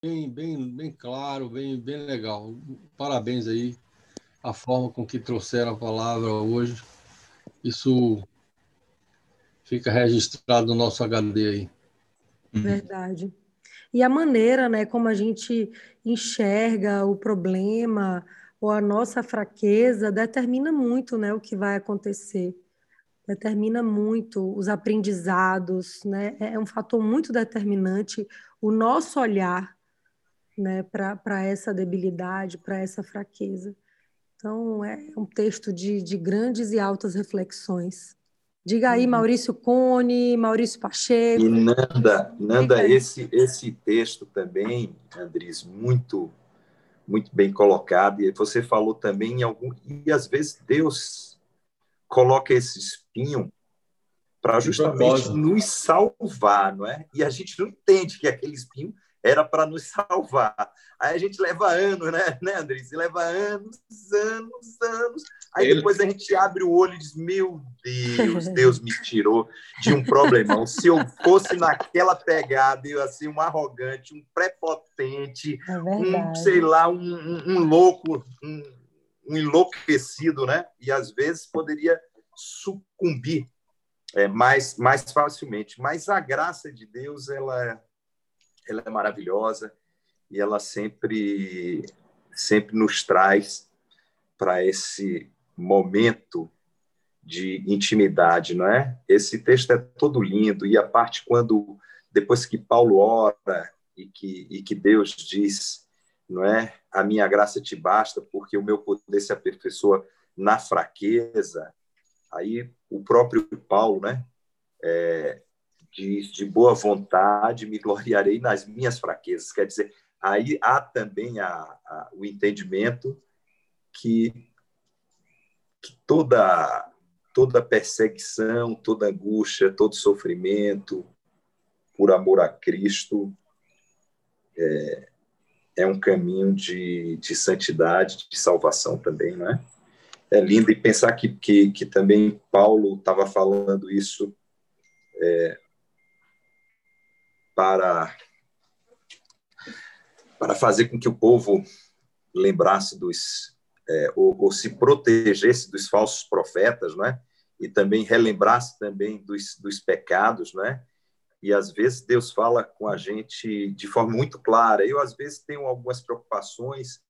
bem, bem, bem claro, bem, bem legal. Parabéns aí a forma com que trouxeram a palavra hoje. Isso fica registrado no nosso HD aí. Uhum. Verdade. E a maneira, né, como a gente enxerga o problema ou a nossa fraqueza determina muito, né, o que vai acontecer. Determina muito os aprendizados, né? É um fator muito determinante o nosso olhar, né, para essa debilidade, para essa fraqueza. Então, é um texto de, de grandes e altas reflexões. Diga aí, uhum. Maurício Cone, Maurício Pacheco. E Nanda, Nanda esse, esse texto também, Andres, muito muito bem colocado. E você falou também em algum. E às vezes Deus coloca esse espinho para justamente nos salvar, não é? E a gente não entende que aquele espinho era para nos salvar. Aí a gente leva anos, né, né André? leva anos, anos, anos. Aí Ele... depois a gente abre o olho e diz: Meu Deus, Deus me tirou de um problemão. Se eu fosse naquela pegada, eu assim, um arrogante, um prepotente, é um, sei lá, um, um, um louco, um, um enlouquecido, né? E às vezes poderia sucumbir é, mais, mais facilmente. Mas a graça de Deus, ela ela é maravilhosa e ela sempre sempre nos traz para esse momento de intimidade, não é? Esse texto é todo lindo e a parte quando depois que Paulo ora e que e que Deus diz, não é? A minha graça te basta porque o meu poder se aperfeiçoa na fraqueza. Aí o próprio Paulo, né? É, de, boa vontade me gloriarei nas minhas fraquezas. Quer dizer, aí há também a, a, o entendimento que, que toda, toda perseguição, toda angústia, todo sofrimento, por amor a Cristo, é, é um caminho de, de santidade, de salvação também, não é? É lindo e pensar que, que, que também Paulo estava falando isso é, para, para fazer com que o povo lembrasse dos, é, ou, ou, se protegesse dos falsos profetas, não é? E também relembrasse também dos, dos pecados, não é? E às vezes Deus fala com a gente de forma muito clara. Eu às vezes tenho algumas preocupações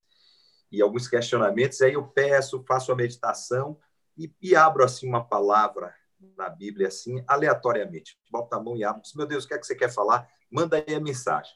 e alguns questionamentos, aí eu peço, faço a meditação e, e abro assim uma palavra na Bíblia assim, aleatoriamente. Bota a mão e abre. Meu Deus, o que é que você quer falar? manda aí a mensagem.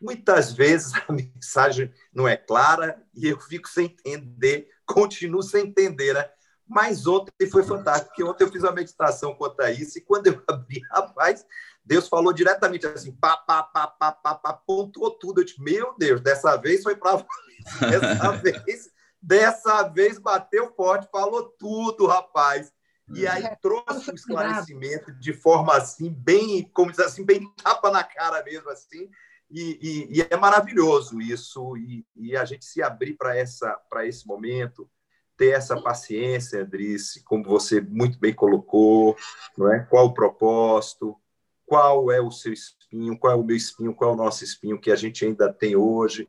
Muitas vezes a mensagem não é clara e eu fico sem entender, continuo sem entender, né? Mas ontem foi fantástico, porque ontem eu fiz uma meditação quanto a isso, e quando eu abri, rapaz, Deus falou diretamente assim, pá, pá, pá, pá, pá, pá pontuou tudo. Eu disse, meu Deus, dessa vez foi para dessa vez, dessa vez bateu forte, falou tudo, rapaz. E aí é. trouxe o esclarecimento de forma assim, bem, como diz assim, bem tapa na cara mesmo, assim. E, e, e é maravilhoso isso, e, e, a gente se abrir para essa para esse momento, ter essa paciência, Andrice, como você muito bem colocou, não é? Qual o propósito, qual é o seu espinho, qual é o meu espinho, qual é o nosso espinho que a gente ainda tem hoje,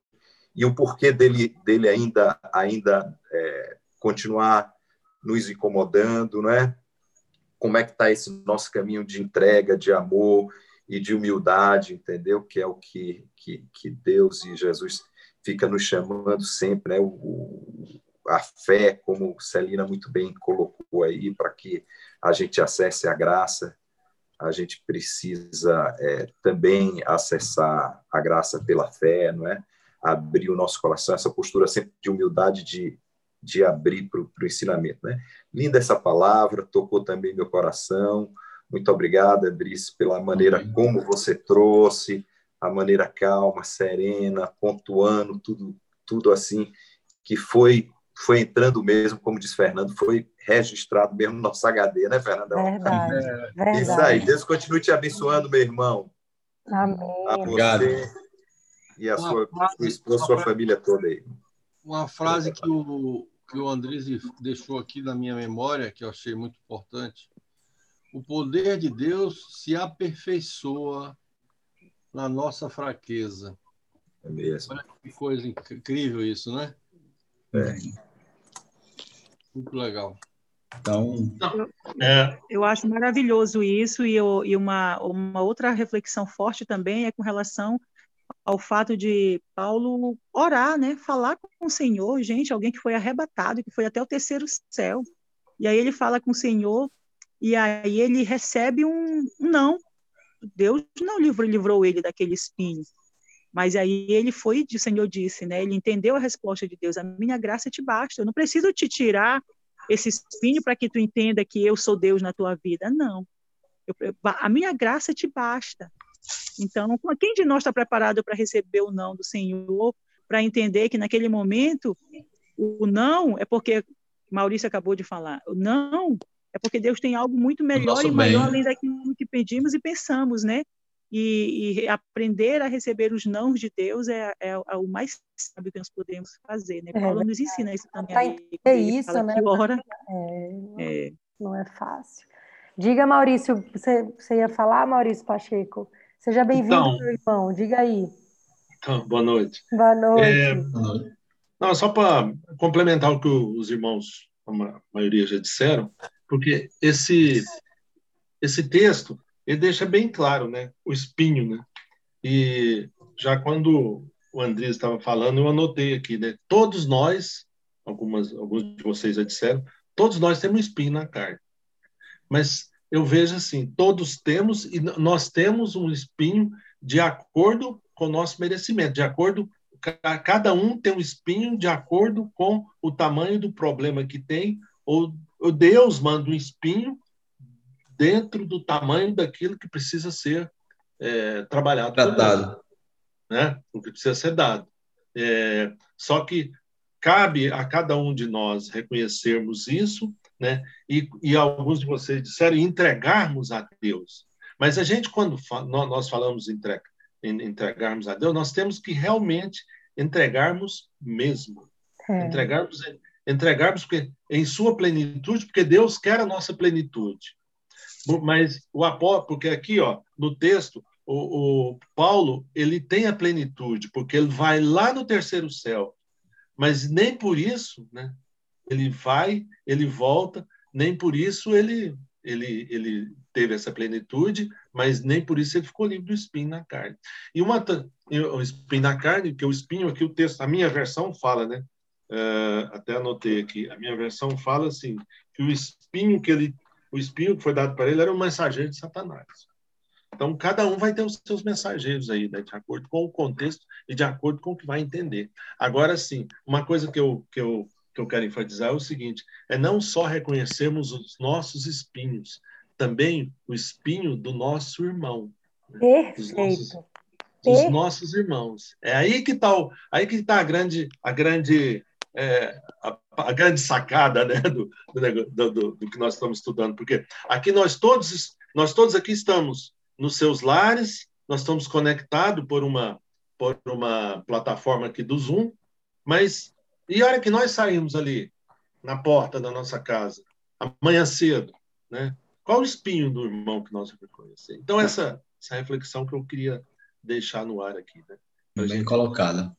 e o porquê dele, dele ainda, ainda é, continuar nos incomodando, não é? Como é que está esse nosso caminho de entrega, de amor e de humildade, entendeu? Que é o que, que, que Deus e Jesus fica nos chamando sempre, né? O, a fé, como Celina muito bem colocou aí, para que a gente acesse a graça, a gente precisa é, também acessar a graça pela fé, não é? Abrir o nosso coração, essa postura sempre de humildade, de de abrir para o ensinamento. Né? Linda essa palavra, tocou também meu coração. Muito obrigado, Andrice, pela maneira como você trouxe, a maneira calma, serena, pontuando, tudo, tudo assim, que foi foi entrando mesmo, como diz Fernando, foi registrado mesmo no nosso HD, né, Fernandão? Verdade, é, verdade. Isso aí. Deus continue te abençoando, meu irmão. Amém. A você Obrigado. e a sua, sua, sua família toda aí uma frase que o, que o Andrés deixou aqui na minha memória, que eu achei muito importante. O poder de Deus se aperfeiçoa na nossa fraqueza. É mesmo. Olha que coisa incrível isso, né? É. Muito legal. Então, é... eu acho maravilhoso isso e, eu, e uma, uma outra reflexão forte também é com relação ao fato de Paulo orar, né, falar com o Senhor, gente, alguém que foi arrebatado, que foi até o terceiro céu, e aí ele fala com o Senhor e aí ele recebe um não. Deus não livrou, livrou ele daquele espinho. Mas aí ele foi, o Senhor disse, né? Ele entendeu a resposta de Deus. A minha graça te basta. Eu não preciso te tirar esse espinho para que tu entenda que eu sou Deus na tua vida. Não. Eu, a minha graça te basta. Então, quem de nós está preparado para receber o não do Senhor, para entender que naquele momento o não é porque Maurício acabou de falar, o não é porque Deus tem algo muito melhor e maior bem. além daquilo que pedimos e pensamos, né? E, e, aprender a receber os nãos de Deus é, é, é, o mais sábio que nós podemos fazer, né? É, Paulo nos ensina isso também. É isso, né? Ora, é, não é fácil. Diga, Maurício, você, você ia falar, Maurício Pacheco? Seja bem-vindo, então, meu irmão. Diga aí. Então, boa noite. Boa noite. É, não, só para complementar o que os irmãos, a maioria já disseram, porque esse esse texto ele deixa bem claro, né, o espinho, né? E já quando o Andrés estava falando, eu anotei aqui, né? Todos nós, algumas alguns de vocês já disseram, todos nós temos espinho na carne. Mas eu vejo assim, todos temos e nós temos um espinho de acordo com o nosso merecimento, de acordo cada um tem um espinho de acordo com o tamanho do problema que tem, ou, ou Deus manda um espinho dentro do tamanho daquilo que precisa ser é, trabalhado. Tratado. Né? O que precisa ser dado. É, só que cabe a cada um de nós reconhecermos isso, né? E, e alguns de vocês disseram entregarmos a Deus. Mas a gente, quando fa nós falamos entrega, entregarmos a Deus, nós temos que realmente entregarmos mesmo. É. Entregarmos, entregarmos porque, em sua plenitude, porque Deus quer a nossa plenitude. Mas o apóstolo, porque aqui, ó, no texto, o, o Paulo, ele tem a plenitude, porque ele vai lá no terceiro céu. Mas nem por isso, né? Ele vai, ele volta, nem por isso ele ele, ele teve essa plenitude, mas nem por isso ele ficou livre do espinho na carne. E uma o espinho na carne, que o espinho aqui o texto, a minha versão fala, né? Uh, até anotei aqui, a minha versão fala assim que o espinho que ele, o espinho que foi dado para ele era um mensageiro de Satanás. Então cada um vai ter os seus mensageiros aí, né? de acordo com o contexto e de acordo com o que vai entender. Agora sim, uma coisa que eu que eu que eu quero enfatizar é o seguinte: é não só reconhecermos os nossos espinhos, também o espinho do nosso irmão. Né? Dos, nossos, dos nossos, irmãos. É aí que está aí que tá a grande a grande é, a, a, grande sacada né, do, do, do, do, que nós estamos estudando, porque aqui nós todos nós todos aqui estamos nos seus lares, nós estamos conectados por uma por uma plataforma aqui do Zoom, mas e a hora que nós saímos ali na porta da nossa casa, amanhã cedo, né? Qual o espinho do irmão que nós reconhecemos? Então, essa, essa reflexão que eu queria deixar no ar aqui. Né? Bem gente... colocada.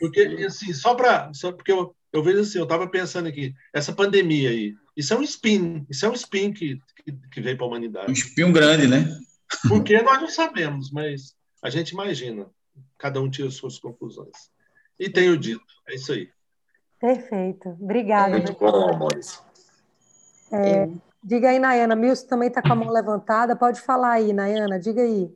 porque, assim, só para. Só porque eu, eu vejo assim, eu estava pensando aqui, essa pandemia aí, isso é um espinho, isso é um espinho que, que, que veio para a humanidade. Um espinho grande, né? Porque nós não sabemos, mas a gente imagina. Cada um tira suas conclusões. E tenho dito. É isso aí. Perfeito. Obrigada. Muito bom, Maurício. É, diga aí, Nayana. Milson também está com a mão levantada. Pode falar aí, Nayana. Diga aí.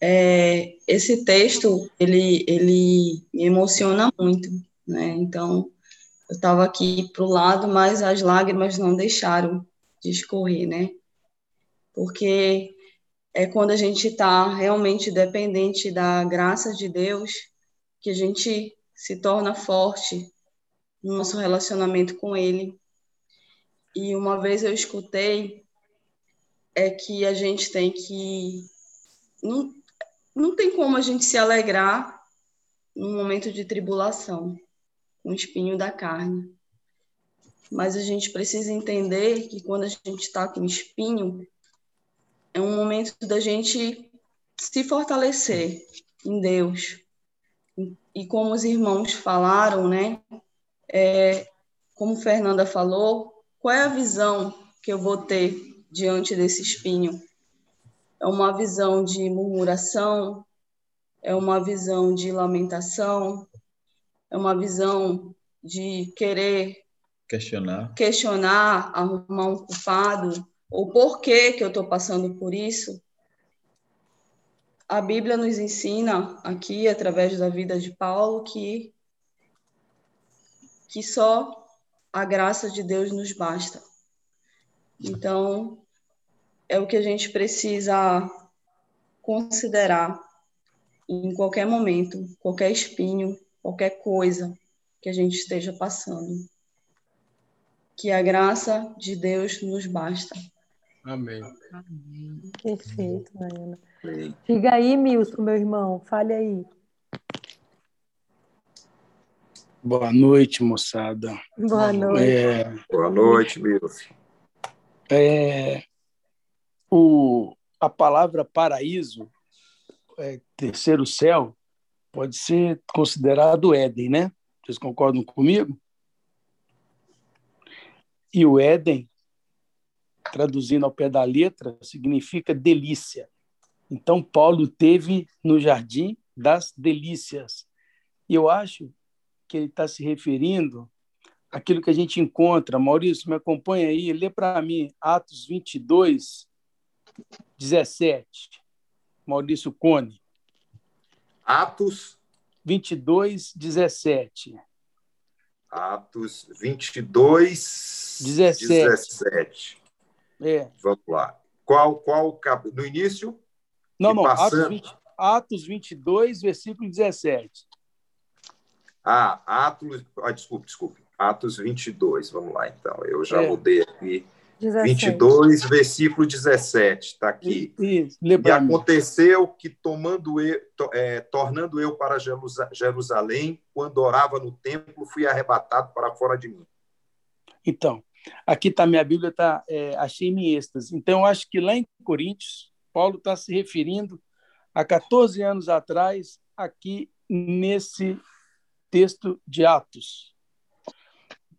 É, esse texto, ele, ele me emociona muito, né? Então, eu estava aqui para o lado, mas as lágrimas não deixaram de escorrer, né? Porque é quando a gente está realmente dependente da graça de Deus que a gente se torna forte no nosso relacionamento com Ele. E uma vez eu escutei é que a gente tem que não, não tem como a gente se alegrar num momento de tribulação, o espinho da carne. Mas a gente precisa entender que quando a gente está com espinho, é um momento da gente se fortalecer, em Deus. E como os irmãos falaram, né? É, como Fernanda falou, qual é a visão que eu vou ter diante desse espinho? É uma visão de murmuração, é uma visão de lamentação, é uma visão de querer questionar, questionar, arrumar um culpado, ou por que que eu estou passando por isso. A Bíblia nos ensina aqui, através da vida de Paulo, que, que só a graça de Deus nos basta. Então, é o que a gente precisa considerar em qualquer momento, qualquer espinho, qualquer coisa que a gente esteja passando. Que a graça de Deus nos basta. Amém. Perfeito, Mariana. Diga aí, Milson, meu irmão, fale aí. Boa noite, moçada. Boa noite. É, Boa noite, Milton. é, o, a palavra paraíso, é, terceiro céu, pode ser considerado Éden, né? Vocês concordam comigo? E o Éden, traduzindo ao pé da letra, significa delícia. Então, Paulo teve no jardim das delícias. E eu acho que ele está se referindo àquilo que a gente encontra. Maurício, me acompanha aí, lê para mim Atos 22, 17. Maurício Cone. Atos, 22, 17. Atos 22, 17. 17. É. Vamos lá. Qual, qual cap- no início? Não, não, Atos, passando- 20, Atos 22, versículo 17. Ah, Atos, ah, desculpe, desculpe. Atos 22, vamos lá então. Eu já É. mudei aqui. 17. 22, versículo 17, está aqui. E, e, E aconteceu que, tomando eu, to- é, tornando eu para Jerusa- Jerusalém, quando orava no templo, fui arrebatado para fora de mim. Então, aqui está minha Bíblia, tá, é, achei em êxtase. Então, eu acho que lá em Coríntios, Paulo está se referindo a 14 anos atrás, aqui nesse texto de Atos.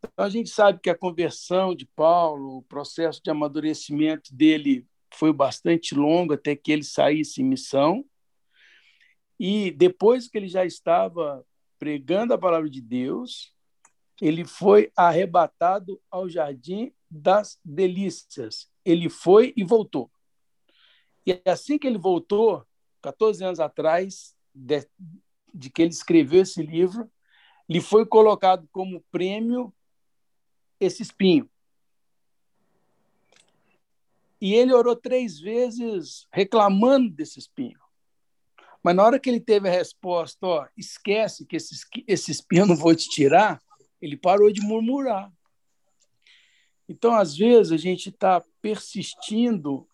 Então, a gente sabe que a conversão de Paulo, o processo de amadurecimento dele foi bastante longo até que ele saísse em missão. E depois que ele já estava pregando a palavra de Deus, ele foi arrebatado ao jardim das delícias. Ele foi e voltou. E assim que ele voltou, 14 anos atrás, de, de que ele escreveu esse livro, lhe foi colocado como prêmio esse espinho. E ele orou três vezes reclamando desse espinho. Mas na hora que ele teve a resposta, ó, esquece que esse, esse espinho eu não vou te tirar, ele parou de murmurar. Então, às vezes, a gente está persistindo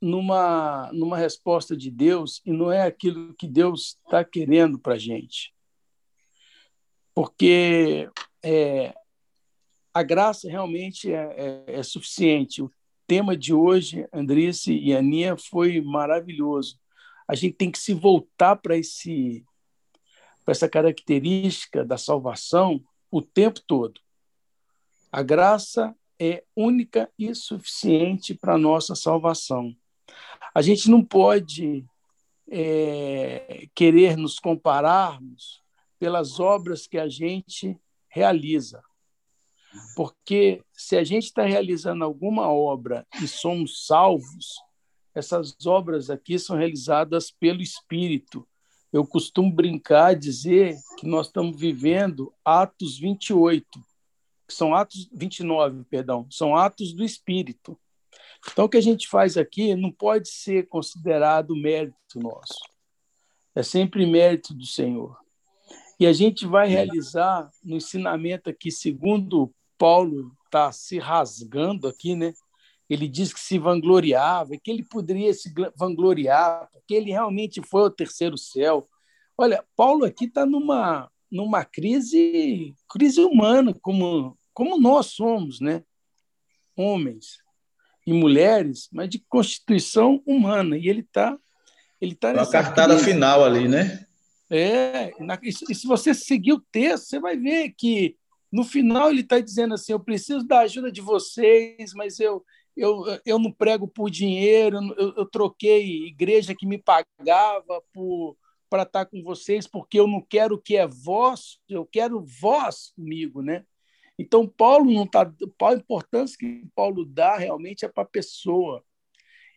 numa, numa resposta de Deus e não é aquilo que Deus está querendo para a gente. Porque é, a graça realmente é, é, é suficiente. O tema de hoje, Andrice e Aninha, foi maravilhoso. A gente tem que se voltar para esse para essa característica da salvação o tempo todo. A graça é única e suficiente para a nossa salvação. A gente não pode é, querer nos compararmos pelas obras que a gente realiza. Porque se a gente está realizando alguma obra e somos salvos, essas obras aqui são realizadas pelo Espírito. Eu costumo brincar, dizer que nós estamos vivendo Atos 28, que são Atos 29, perdão, são atos do Espírito. Então, o que a gente faz aqui não pode ser considerado mérito nosso. É sempre mérito do Senhor. E a gente vai realizar no ensinamento aqui, segundo Paulo está se rasgando aqui, né? Ele diz que se vangloriava, que ele poderia se vangloriar, porque ele realmente foi ao terceiro céu. Olha, Paulo aqui está numa, numa crise, crise humana, como, como nós somos, né? Homens e mulheres, mas de constituição humana. E ele está Ele tá nessa cartada crise. final ali, né? É, e se você seguir o texto, você vai ver que no final ele está dizendo assim: eu preciso da ajuda de vocês, mas eu, eu, eu não prego por dinheiro, eu, eu troquei igreja que me pagava para estar tá com vocês, porque eu não quero o que é vosso, eu quero vós comigo, né? Então, Paulo não está. A importância que Paulo dá realmente é para a pessoa.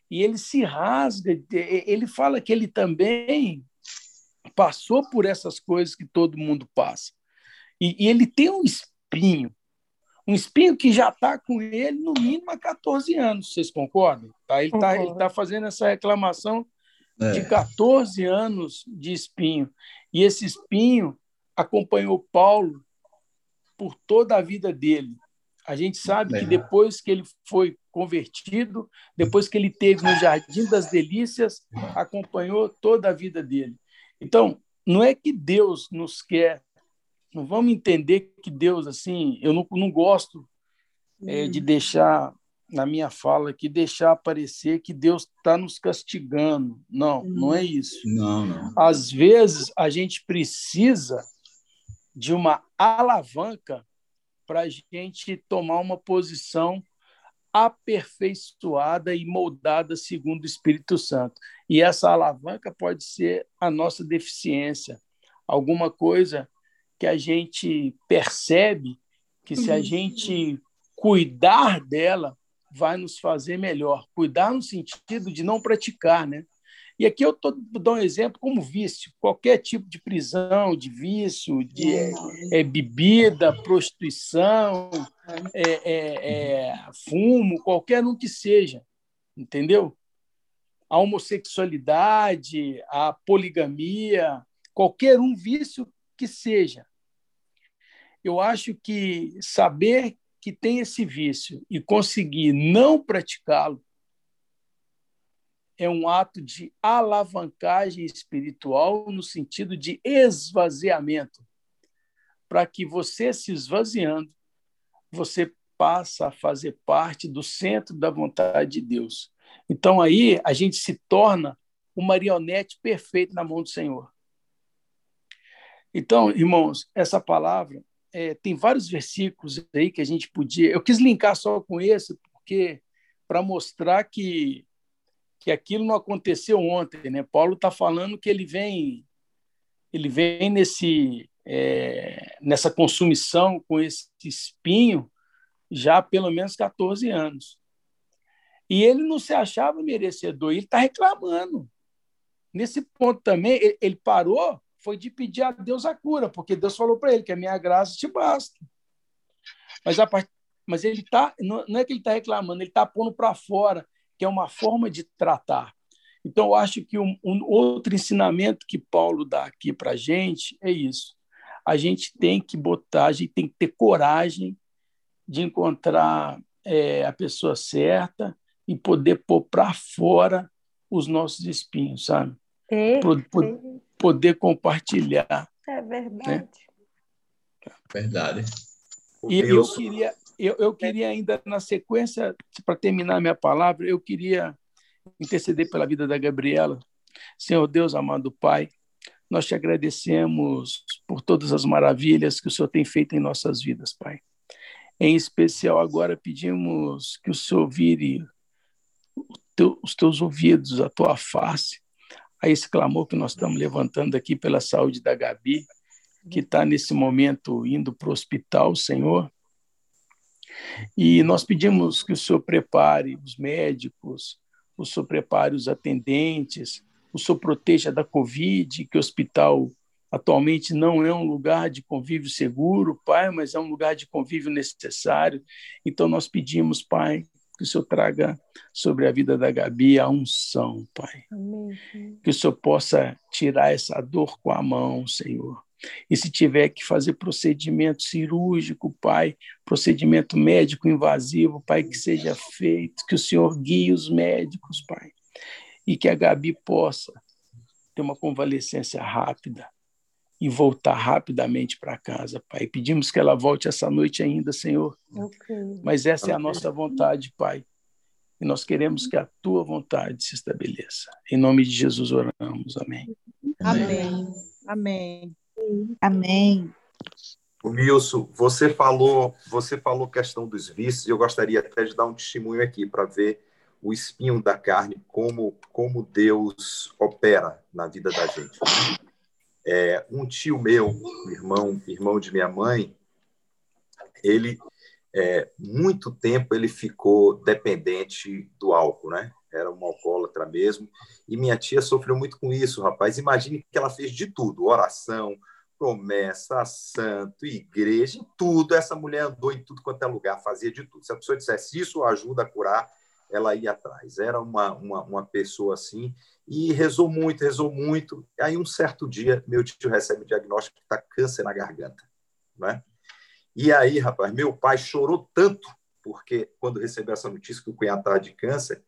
E ele se rasga, ele fala que ele também passou por essas coisas que todo mundo passa. E, e ele tem um espinho, um espinho que já está com ele no mínimo há 14 anos, vocês concordam? Tá? Ele está ele tá fazendo essa reclamação é. de 14 anos de espinho. E esse espinho acompanhou Paulo por toda a vida dele. A gente sabe é. que depois que ele foi convertido, depois que ele teve no Jardim das Delícias, acompanhou toda a vida dele. Então, não é que Deus nos quer, não vamos entender que Deus, assim, eu não, não gosto é, de deixar, na minha fala aqui, deixar aparecer que Deus está nos castigando. Não, não é isso. Não, não. Às vezes, a gente precisa de uma alavanca para a gente tomar uma posição aperfeiçoada e moldada segundo o Espírito Santo. E essa alavanca pode ser a nossa deficiência, alguma coisa que a gente percebe que se a uhum. gente cuidar dela, vai nos fazer melhor. Cuidar no sentido de não praticar, né? E aqui eu estou dando um exemplo como vício, qualquer tipo de prisão, de vício, de é, é, bebida, prostituição, é, é, é, fumo, qualquer um que seja, entendeu? A homossexualidade, a poligamia, qualquer um vício que seja. Eu acho que saber que tem esse vício e conseguir não praticá-lo é um ato de alavancagem espiritual no sentido de esvaziamento. Para que você se esvaziando, você passa a fazer parte do centro da vontade de Deus. Então aí a gente se torna um marionete perfeito na mão do Senhor. Então, irmãos, essa palavra é, tem vários versículos aí que a gente podia. Eu quis linkar só com esse, porque para mostrar que que aquilo não aconteceu ontem, né? Paulo está falando que ele vem, ele vem nesse é, nessa consumição com esse espinho já há pelo menos 14 anos. E ele não se achava merecedor, ele está reclamando. Nesse ponto também, ele parou, foi de pedir a Deus a cura, porque Deus falou para ele que a minha graça te basta. Mas, a part... Mas ele tá, não é que ele está reclamando, ele está pondo para fora que é uma forma de tratar. Então, eu acho que um, um outro ensinamento que Paulo dá aqui para a gente é isso. A gente tem que botar, a gente tem que ter coragem de encontrar é, a pessoa certa e poder pôr para fora os nossos espinhos, sabe? Poder, poder compartilhar. É verdade. Né? Verdade. E eu queria, eu, eu queria ainda, na sequência, para terminar minha palavra, eu queria interceder pela vida da Gabriela. Senhor Deus, amado Pai, nós te agradecemos por todas as maravilhas que o Senhor tem feito em nossas vidas, Pai. Em especial, agora pedimos que o Senhor vire os teus ouvidos, a tua face, a esse clamor que nós estamos levantando aqui pela saúde da Gabi, que está nesse momento indo para o hospital, Senhor. E nós pedimos que o Senhor prepare os médicos, o Senhor prepare os atendentes, o Senhor proteja da Covid, que o hospital atualmente não é um lugar de convívio seguro, Pai, mas é um lugar de convívio necessário. Então nós pedimos, Pai, que o Senhor traga sobre a vida da Gabi a unção, Pai. Amém. Que o Senhor possa tirar essa dor com a mão, Senhor. E se tiver que fazer procedimento cirúrgico, Pai, procedimento médico invasivo, Pai, que seja feito, que o Senhor guie os médicos, Pai, e que a Gabi possa ter uma convalescência rápida e voltar rapidamente para casa, Pai. Pedimos que ela volte essa noite ainda, Senhor. Okay. Mas essa okay. é a nossa vontade, Pai. e nós queremos que a tua vontade se estabeleça. Em nome de Jesus oramos. Amém. Amém. Amém. Amém. O Milson, você falou, você falou questão dos vícios, e eu gostaria até de dar um testemunho aqui para ver o espinho da carne, como, como Deus opera na vida da gente. É, um tio meu, irmão, irmão de minha mãe, ele é, muito tempo ele ficou dependente do álcool, né? Era um alcoólatra mesmo. E minha tia sofreu muito com isso, rapaz. Imagine que ela fez de tudo: oração, promessa, santo, igreja, tudo. Essa mulher andou em tudo quanto é lugar, fazia de tudo. Se a pessoa dissesse isso ajuda a curar, ela ia atrás. Era uma, uma, uma pessoa assim. E rezou muito, rezou muito. Aí, um certo dia, meu tio recebe o diagnóstico que está câncer na garganta. Né? E aí, rapaz, meu pai chorou tanto, porque quando recebeu essa notícia que o cunhado estava de câncer,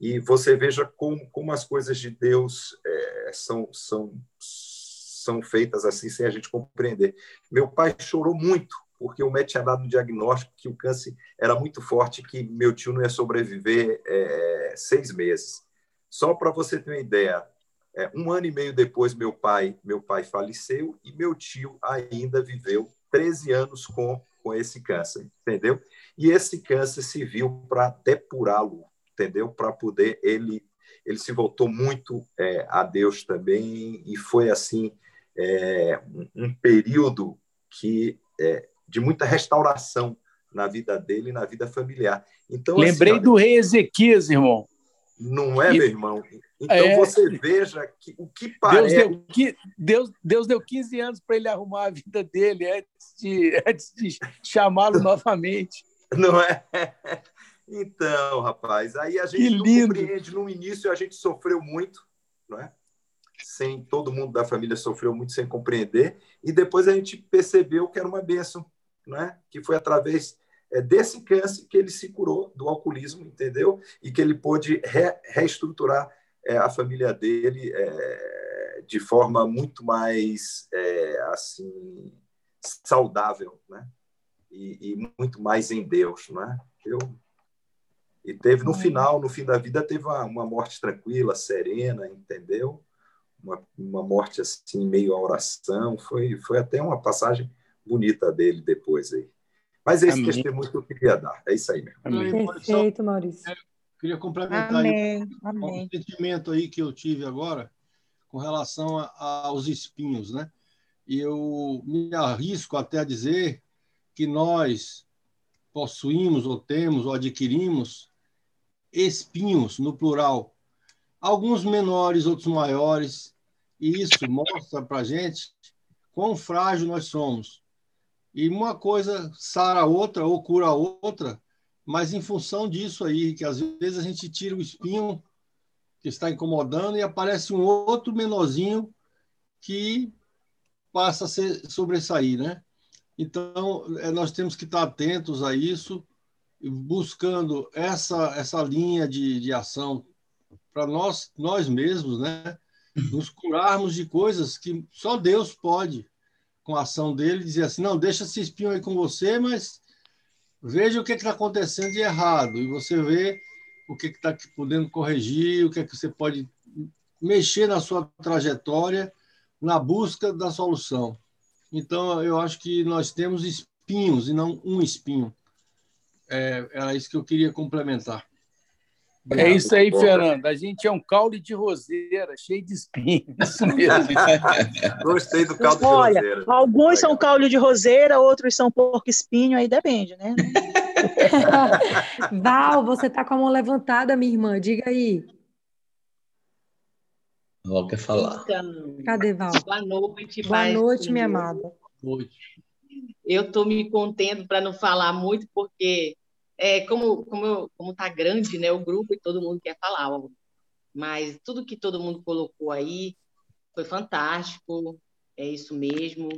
e você veja como, como as coisas de Deus é, são, são, são feitas assim, sem a gente compreender. Meu pai chorou muito, porque o médico tinha dado um diagnóstico que o câncer era muito forte, que meu tio não ia sobreviver é, seis meses. Só para você ter uma ideia, é, um ano e meio depois meu pai meu pai faleceu e meu tio ainda viveu 13 anos com, com esse câncer, entendeu? E esse câncer se viu para depurá-lo, entendeu? Para poder ele ele se voltou muito é, a Deus também e foi assim é, um, período que é, de muita restauração na vida dele e na vida familiar. Então lembrei assim, do rei Ezequias, irmão. Não é, e... meu irmão? Então é... você veja que o que parece. Deus deu, Deus, Deus deu 15 anos para ele arrumar a vida dele antes de, antes de chamá-lo novamente. Não é? Então, rapaz, aí a gente não compreende. No início a gente sofreu muito, não é? Sem todo mundo da família sofreu muito sem compreender, e depois a gente percebeu que era uma bênção, não é? Que foi através é desse câncer que ele se curou do alcoolismo, entendeu? E que ele pôde re, reestruturar é, a família dele é, de forma muito mais é, assim saudável, né? E, e, muito mais em Deus, né? Eu e teve no final, no fim da vida, teve uma, uma morte tranquila, serena, entendeu? Uma, uma morte assim meio a oração, foi foi até uma passagem bonita dele depois aí. Mas é esse Amém. testemunho que eu queria dar. É isso aí mesmo. Amém. Perfeito, Maurício. É, queria complementar Amém. Amém. um sentimento aí que eu tive agora com relação a, aos espinhos, né? E eu me arrisco até a dizer que nós possuímos ou temos ou adquirimos espinhos no plural, alguns menores, outros maiores, e isso mostra para gente quão frágil nós somos. E uma coisa sara a outra ou cura a outra, mas em função disso aí, que às vezes a gente tira o espinho que está incomodando e aparece um outro menorzinho que passa a ser sobressair, né? Então, é, nós temos que estar atentos a isso, buscando essa, essa linha de, de ação para nós, nós mesmos, né? Nos curarmos de coisas que só Deus pode com a ação dele, dizer assim, não, deixa esse espinho aí com você, mas veja o que está acontecendo de errado, e você vê o que está podendo corrigir, o que, é que você pode mexer na sua trajetória na busca da solução. Então, eu acho que nós temos espinhos e não um espinho. É, era isso que eu queria complementar. É isso aí, Fernando. A gente é um caule de roseira, cheio de espinhos. Isso mesmo. Gostei do caule Olha, de roseira. Alguns são caule de roseira, outros são porco espinho, aí depende, né? Val, você tá com a mão levantada, minha irmã. Diga aí. Val quer falar. Então, Cadê Val? Boa noite. Boa noite, minha amada. Boa noite. Eu estou me contendo para não falar muito, porque é, como como como tá grande, né, o grupo e todo mundo quer falar, mas tudo que todo mundo colocou aí foi fantástico, é isso mesmo.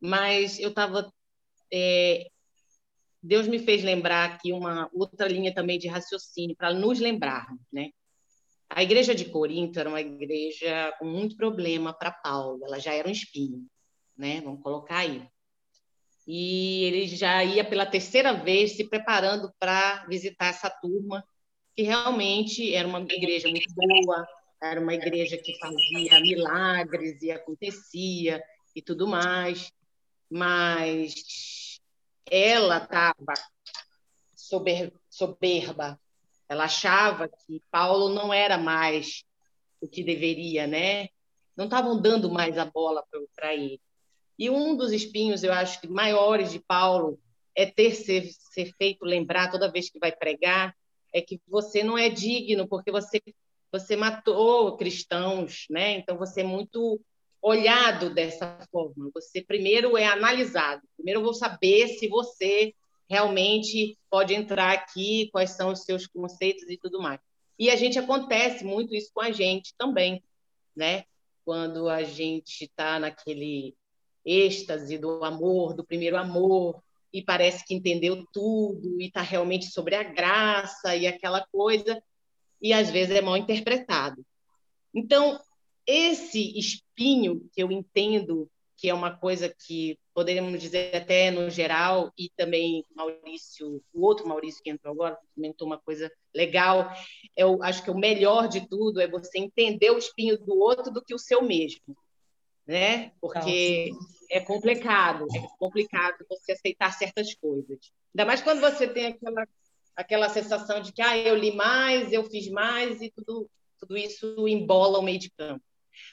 Mas eu estava é, Deus me fez lembrar aqui uma outra linha também de raciocínio para nos lembrar, né? A igreja de Corinto era uma igreja com muito problema para Paulo, ela já era um espinho, né? Vamos colocar aí e ele já ia pela terceira vez se preparando para visitar essa turma que realmente era uma igreja muito boa, era uma igreja que fazia milagres e acontecia e tudo mais, mas ela estava soberba, ela achava que Paulo não era mais o que deveria, né? Não estavam dando mais a bola para ele. E um dos espinhos, eu acho maiores de Paulo é ter ser, ser feito lembrar toda vez que vai pregar é que você não é digno porque você você matou cristãos, né? Então você é muito olhado dessa forma. Você primeiro é analisado. Primeiro eu vou saber se você realmente pode entrar aqui, quais são os seus conceitos e tudo mais. E a gente acontece muito isso com a gente também, né? Quando a gente está naquele êxtase do amor, do primeiro amor, e parece que entendeu tudo e está realmente sobre a graça e aquela coisa, e às vezes é mal interpretado. Então, esse espinho que eu entendo que é uma coisa que poderíamos dizer até no geral, e também Maurício, o outro Maurício que entrou agora, comentou uma coisa legal, eu acho que o melhor de tudo é você entender o espinho do outro do que o seu mesmo, né? Porque é complicado, é complicado você aceitar certas coisas. Ainda mais quando você tem aquela, aquela sensação de que ah, eu li mais, eu fiz mais, e tudo, tudo isso embola o meio de campo.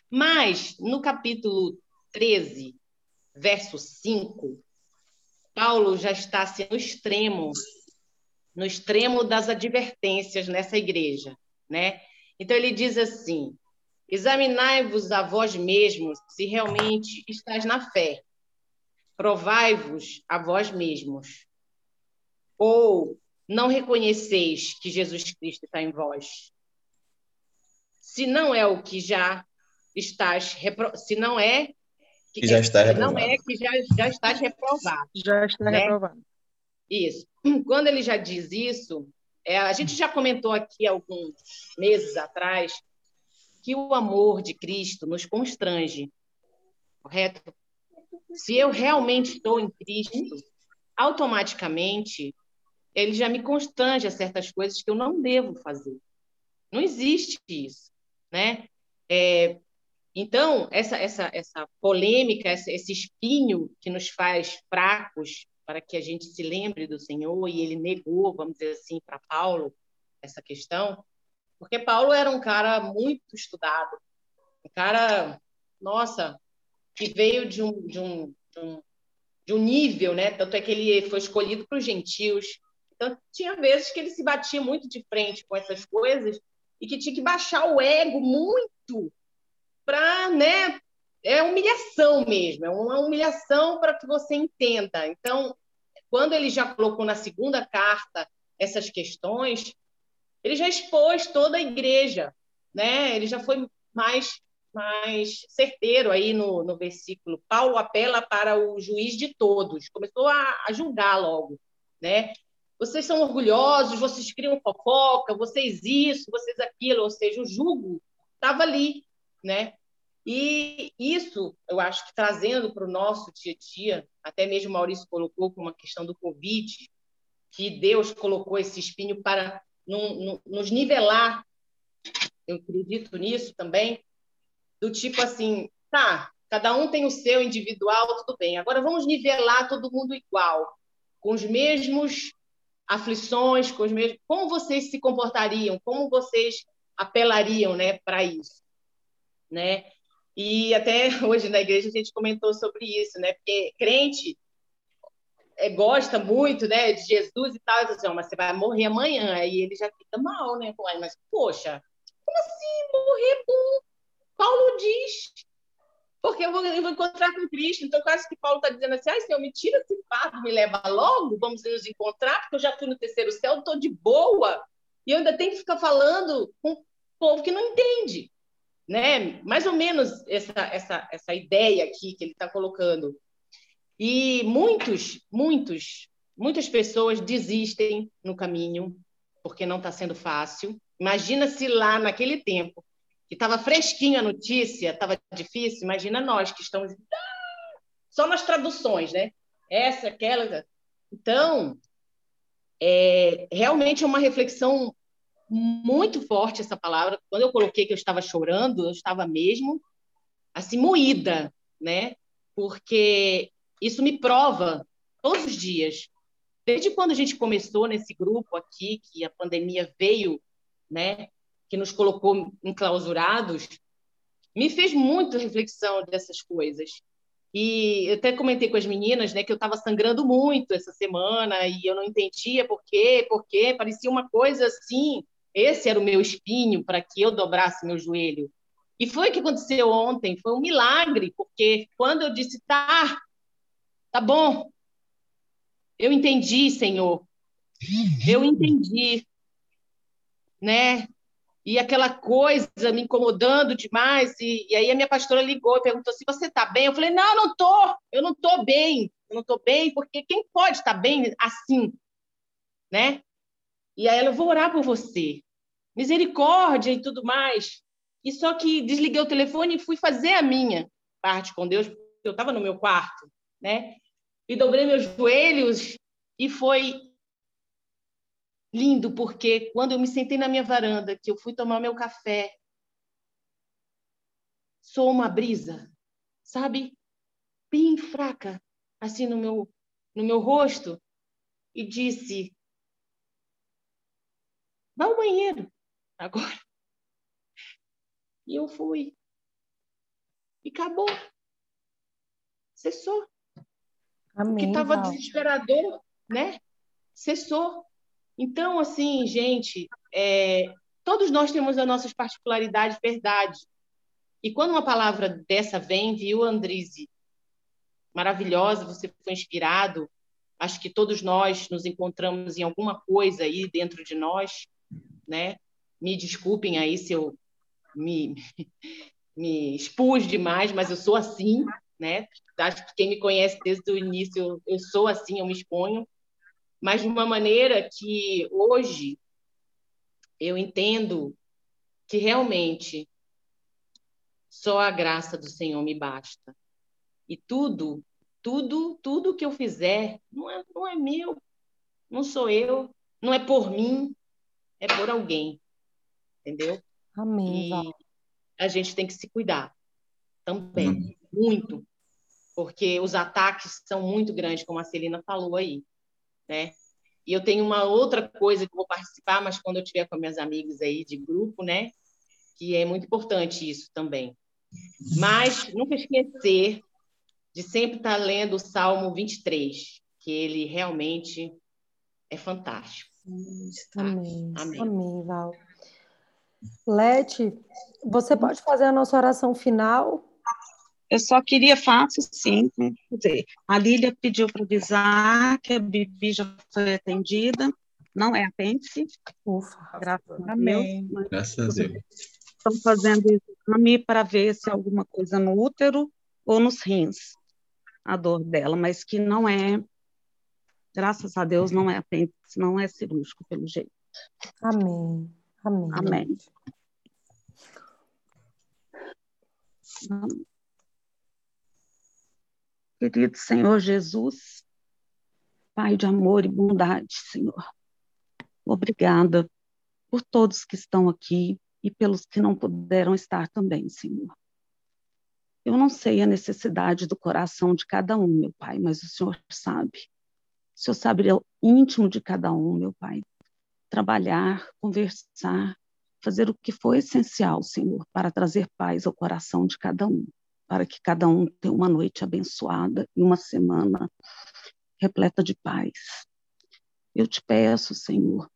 Mas, no capítulo 13, verso 5, Paulo já está assim, no extremo, no extremo das advertências nessa igreja, né? Então ele diz assim: Examinai-vos a vós mesmos se realmente estáis na fé. Provai-vos a vós mesmos. Ou não reconheceis que Jesus Cristo está em vós? Se não é o que já estás, repro... se não é que já está reprovado. Não é que já, já estás reprovado. Já está né? reprovado. Isso. Quando ele já diz isso, é, a gente já comentou aqui alguns meses atrás que o amor de Cristo nos constrange, correto? Se eu realmente estou em Cristo, automaticamente ele já me constrange a certas coisas que eu não devo fazer. Não existe isso, né? É, então, essa, essa, essa polêmica, esse espinho que nos faz fracos para que a gente se lembre do Senhor, e ele negou, vamos dizer assim, para Paulo essa questão, porque Paulo era um cara muito estudado, um cara, nossa, que veio de um, de um, de um, de um nível, né? Tanto é que ele foi escolhido para os gentios. Então, tinha vezes que ele se batia muito de frente com essas coisas e que tinha que baixar o ego muito para, né? É humilhação mesmo, é uma humilhação para que você entenda. Então, quando ele já colocou na segunda carta essas questões, ele já expôs toda a igreja, né? Ele já foi mais mais certeiro aí no, no versículo. Paulo apela para o juiz de todos, começou a, a julgar logo, né? Vocês são orgulhosos, vocês criam fofoca, vocês isso, vocês aquilo, ou seja, o jugo estava ali, né? E isso, eu acho que trazendo para o nosso dia a dia, até mesmo Maurício colocou com uma questão do Covid, que Deus colocou esse espinho para nos nivelar, eu acredito nisso também, do tipo assim, tá, cada um tem o seu individual, tudo bem, agora vamos nivelar todo mundo igual, com os mesmos aflições, com os mesmos. Como vocês se comportariam? Como vocês apelariam, né, para isso, né? E até hoje na igreja a gente comentou sobre isso, né? Porque crente gosta muito, né, de Jesus e tal, e assim, mas você vai morrer amanhã, aí ele já fica mal, né? Mas, poxa, como assim morrer com Paulo diz? Porque eu vou, eu vou encontrar com Cristo. Então, quase que Paulo está dizendo assim: ai, Senhor, me tira esse fardo, me leva logo, vamos nos encontrar, porque eu já fui no terceiro céu, estou de boa. E eu ainda tenho que ficar falando com o povo que não entende. Né? Mais ou menos essa, essa, essa ideia aqui que ele está colocando. E muitos, muitos, muitas pessoas desistem no caminho porque não está sendo fácil. Imagina se lá naquele tempo que estava fresquinha a notícia, estava difícil. Imagina nós que estamos só nas traduções, né? Essa, aquela. Então, é, realmente é uma reflexão muito forte essa palavra. Quando eu coloquei que eu estava chorando, eu estava mesmo assim moída, né? Porque isso me prova todos os dias. Desde quando a gente começou nesse grupo aqui, que a pandemia veio, né, que nos colocou enclausurados, me fez muito reflexão dessas coisas. E eu até comentei com as meninas, né, que eu estava sangrando muito essa semana e eu não entendia por quê, por quê, parecia uma coisa assim, esse era o meu espinho para que eu dobrasse meu joelho. E foi o que aconteceu ontem, foi um milagre, porque quando eu disse, tá, tá bom, eu entendi, Senhor, eu entendi, né? E aquela coisa me incomodando demais, e, e aí a minha pastora ligou e perguntou se você tá bem. Eu falei, não, não tô, eu não tô bem, eu não tô bem, porque quem pode estar tá bem assim, né? E aí ela, vou orar por você. Misericórdia e tudo mais. E só que desliguei o telefone e fui fazer a minha parte com Deus, porque eu estava no meu quarto, né? E dobrei meus joelhos e foi lindo, porque quando eu me sentei na minha varanda, que eu fui tomar meu café, sou uma brisa, sabe? Bem fraca, assim no meu no meu rosto e disse: Vá ao banheiro agora. E eu fui. E acabou. Cessou. Amém, o que estava desesperador, né? Cessou. Então, assim, gente, é, todos nós temos as nossas particularidades, verdade. E quando uma palavra dessa vem, viu, Andrise? Maravilhosa, você foi inspirado. Acho que todos nós nos encontramos em alguma coisa aí dentro de nós, né? Me desculpem aí se eu me, me expus demais, mas eu sou assim, né? Acho que quem me conhece desde o início, eu sou assim, eu me exponho, mas de uma maneira que hoje eu entendo que realmente só a graça do Senhor me basta. E tudo, tudo, tudo que eu fizer não é, não é meu, não sou eu, não é por mim, é por alguém. Entendeu? Amém. E a gente tem que se cuidar também, uhum. muito, porque os ataques são muito grandes, como a Celina falou aí, né? E eu tenho uma outra coisa que vou participar, mas quando eu tiver com minhas amigas aí de grupo, né? Que é muito importante isso também. Mas nunca esquecer de sempre estar lendo o Salmo 23, que ele realmente é fantástico. Amém. Amém, Amém Val. Lete, você pode fazer a nossa oração final? Eu só queria fácil, sim. Quer dizer, a Lília pediu para avisar que a Bibi já foi atendida, não é apêndice. Ufa, graças a Deus. Graças a Deus. Estão fazendo exame para ver se é alguma coisa no útero ou nos rins, a dor dela, mas que não é, graças a Deus, não é apêndice, não é cirúrgico, pelo jeito. Amém. Amém. Amém. Querido Senhor Jesus, Pai de amor e bondade, Senhor, obrigada por todos que estão aqui e pelos que não puderam estar também, Senhor. Eu não sei a necessidade do coração de cada um, meu Pai, mas o Senhor sabe. O Senhor sabe o íntimo de cada um, meu Pai trabalhar, conversar, fazer o que for essencial, Senhor, para trazer paz ao coração de cada um, para que cada um tenha uma noite abençoada e uma semana repleta de paz. Eu te peço, Senhor,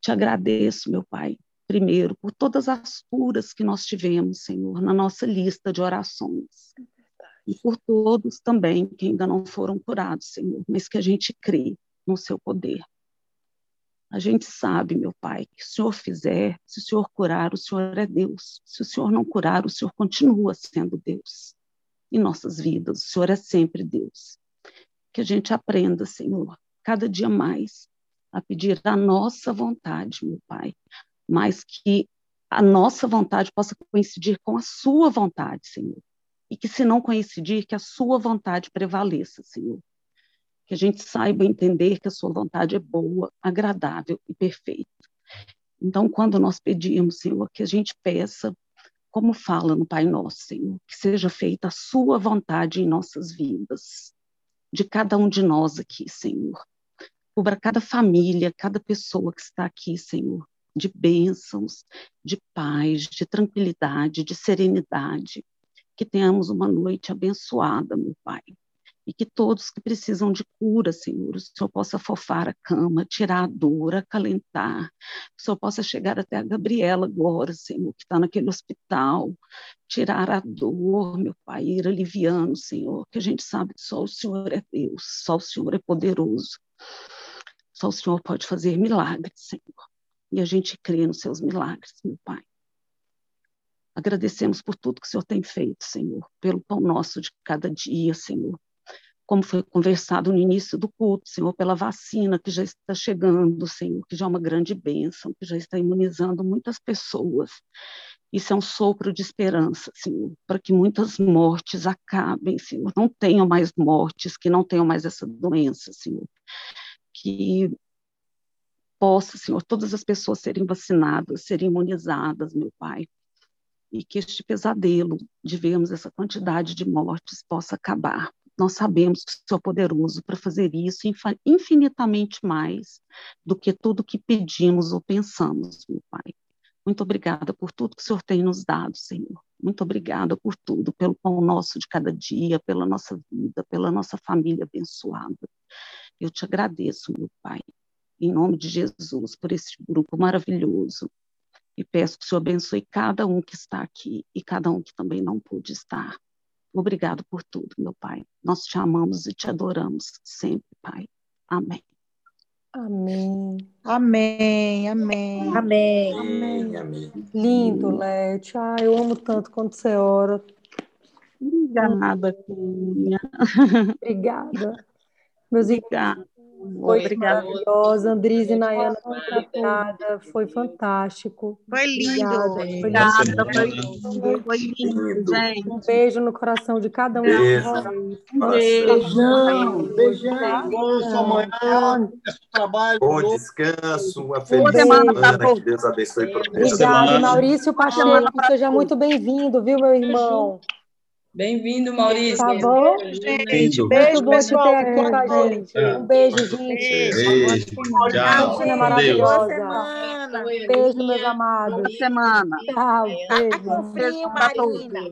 te agradeço, meu Pai, primeiro, por todas as curas que nós tivemos, Senhor, na nossa lista de orações. E por todos também que ainda não foram curados, Senhor, mas que a gente crê no seu poder. A gente sabe, meu Pai, que se o Senhor fizer, se o Senhor curar, o Senhor é Deus. Se o Senhor não curar, o Senhor continua sendo Deus. Em nossas vidas, o Senhor é sempre Deus. Que a gente aprenda, Senhor, cada dia mais, a pedir a nossa vontade, meu Pai, mas que a nossa vontade possa coincidir com a sua vontade, Senhor. E que, se não coincidir, que a sua vontade prevaleça, Senhor que a gente saiba entender que a sua vontade é boa, agradável e perfeita. Então, quando nós pedimos, Senhor, que a gente peça, como fala no Pai Nosso, Senhor, que seja feita a Sua vontade em nossas vidas, de cada um de nós aqui, Senhor. Cubra cada família, cada pessoa que está aqui, Senhor, de bênçãos, de paz, de tranquilidade, de serenidade. Que tenhamos uma noite abençoada, meu Pai e que todos que precisam de cura, Senhor, o Senhor possa fofar a cama, tirar a dor, acalentar, o Senhor possa chegar até a Gabriela agora, Senhor, que está naquele hospital, tirar a dor, meu Pai, ir aliviando, Senhor, que a gente sabe que só o Senhor é Deus, só o Senhor é poderoso, só o Senhor pode fazer milagres, Senhor, e a gente crê nos seus milagres, meu Pai. Agradecemos por tudo que o Senhor tem feito, Senhor, pelo pão nosso de cada dia, Senhor, como foi conversado no início do culto, Senhor, pela vacina que já está chegando, Senhor, que já é uma grande bênção, que já está imunizando muitas pessoas. Isso é um sopro de esperança, Senhor, para que muitas mortes acabem, Senhor, não tenham mais mortes, que não tenham mais essa doença, Senhor. Que possa, Senhor, todas as pessoas serem vacinadas, serem imunizadas, meu Pai, e que este pesadelo de vermos essa quantidade de mortes possa acabar. Nós sabemos que o Senhor é poderoso para fazer isso infinitamente mais do que tudo que pedimos ou pensamos, meu Pai. Muito obrigada por tudo que o Senhor tem nos dado, Senhor. Muito obrigada por tudo, pelo pão nosso de cada dia, pela nossa vida, pela nossa família abençoada. Eu te agradeço, meu Pai, em nome de Jesus, por esse grupo maravilhoso. E peço que o Senhor abençoe cada um que está aqui e cada um que também não pôde estar. Obrigado por tudo, meu Pai. Nós te amamos e te adoramos sempre, Pai. Amém. Amém. Amém, amém. Amém. Amém. Amém. Lindo, Lete. Ah, eu amo tanto quando você ora. Obrigada, Cunha. Obrigada. Meus Obrigada. Foi Obrigada. maravilhosa. Andriz e Nayana, obrigada. Foi fantástico. Foi lindo. Obrigada. Foi lindo. foi, lindo, gente. Um beijo no coração de cada um de Beijo. vocês. Um beijo. Beijão, beijão. Bom sua manhã, trabalho. Bom descanso, uma feliz semana. Que Deus abençoe semana. Maurício Pacheco. Seja muito bem-vindo, viu, meu irmão? Bem-vindo, Maurício. Tá bom? Lindo. Muito bom te pessoal. ter aqui com a gente. Um beijo, gente. Beijo. Tchau. Deus. maravilhosa. semana. Beijo, meus amados. Boa semana. Tchau, beijo. Tá Beijo pra todos. Marina.